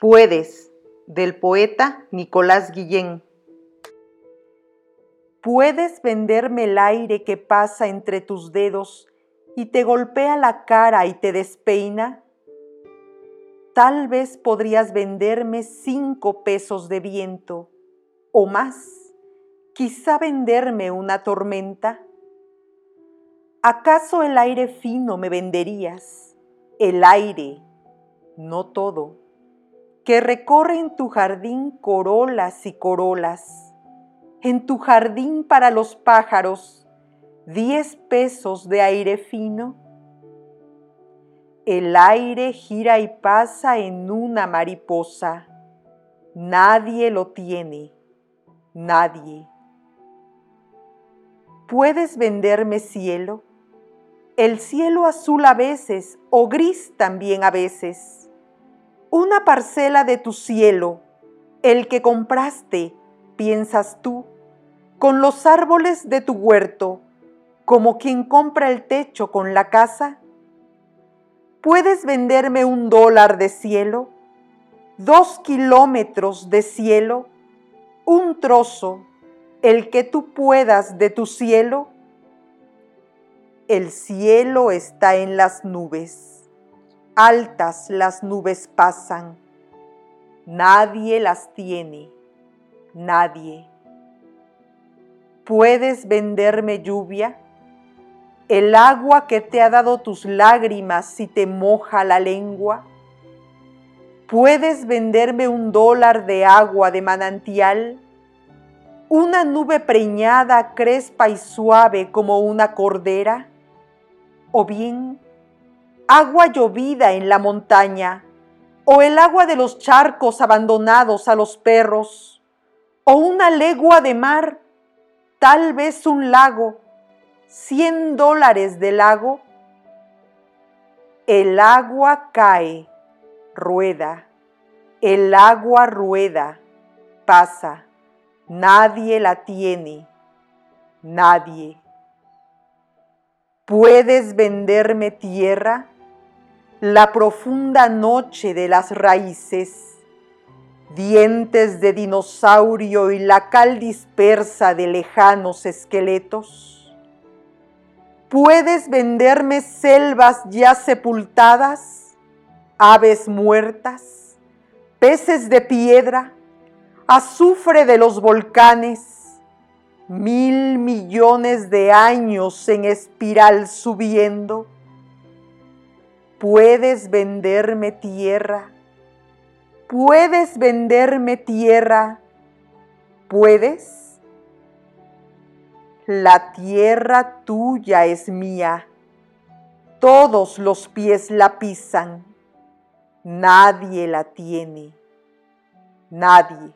Puedes, del poeta Nicolás Guillén. Puedes venderme el aire que pasa entre tus dedos y te golpea la cara y te despeina. Tal vez podrías venderme cinco pesos de viento o más, quizá venderme una tormenta. ¿Acaso el aire fino me venderías? El aire, no todo que recorre en tu jardín corolas y corolas. En tu jardín para los pájaros, diez pesos de aire fino. El aire gira y pasa en una mariposa. Nadie lo tiene, nadie. ¿Puedes venderme cielo? El cielo azul a veces o gris también a veces una parcela de tu cielo, el que compraste, piensas tú, con los árboles de tu huerto, como quien compra el techo con la casa? ¿Puedes venderme un dólar de cielo? ¿Dos kilómetros de cielo? ¿Un trozo, el que tú puedas de tu cielo? El cielo está en las nubes altas las nubes pasan, nadie las tiene, nadie. ¿Puedes venderme lluvia? El agua que te ha dado tus lágrimas si te moja la lengua. ¿Puedes venderme un dólar de agua de manantial? ¿Una nube preñada, crespa y suave como una cordera? ¿O bien agua llovida en la montaña, o el agua de los charcos abandonados a los perros, o una legua de mar, tal vez un lago, cien dólares de lago. El agua cae, rueda, el agua rueda, pasa, nadie la tiene, nadie. ¿Puedes venderme tierra? La profunda noche de las raíces, dientes de dinosaurio y la cal dispersa de lejanos esqueletos. ¿Puedes venderme selvas ya sepultadas, aves muertas, peces de piedra, azufre de los volcanes, mil millones de años en espiral subiendo? Puedes venderme tierra, puedes venderme tierra, puedes. La tierra tuya es mía, todos los pies la pisan, nadie la tiene, nadie.